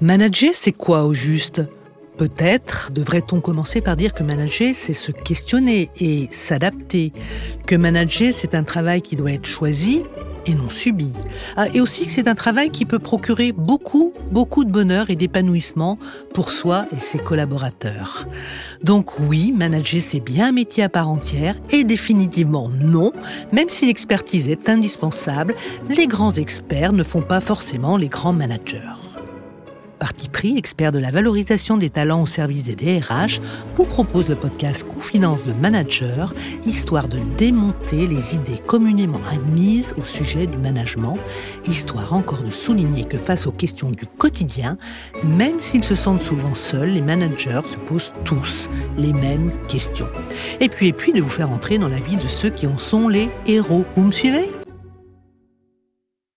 Manager, c'est quoi au juste? Peut-être devrait-on commencer par dire que manager, c'est se questionner et s'adapter. Que manager, c'est un travail qui doit être choisi et non subi. Ah, et aussi que c'est un travail qui peut procurer beaucoup, beaucoup de bonheur et d'épanouissement pour soi et ses collaborateurs. Donc oui, manager, c'est bien un métier à part entière et définitivement non, même si l'expertise est indispensable, les grands experts ne font pas forcément les grands managers. Parti pris, expert de la valorisation des talents au service des DRH, vous propose le podcast Confidence de Manager, histoire de démonter les idées communément admises au sujet du management, histoire encore de souligner que face aux questions du quotidien, même s'ils se sentent souvent seuls, les managers se posent tous les mêmes questions. Et puis, et puis de vous faire entrer dans la vie de ceux qui en sont les héros. Vous me suivez?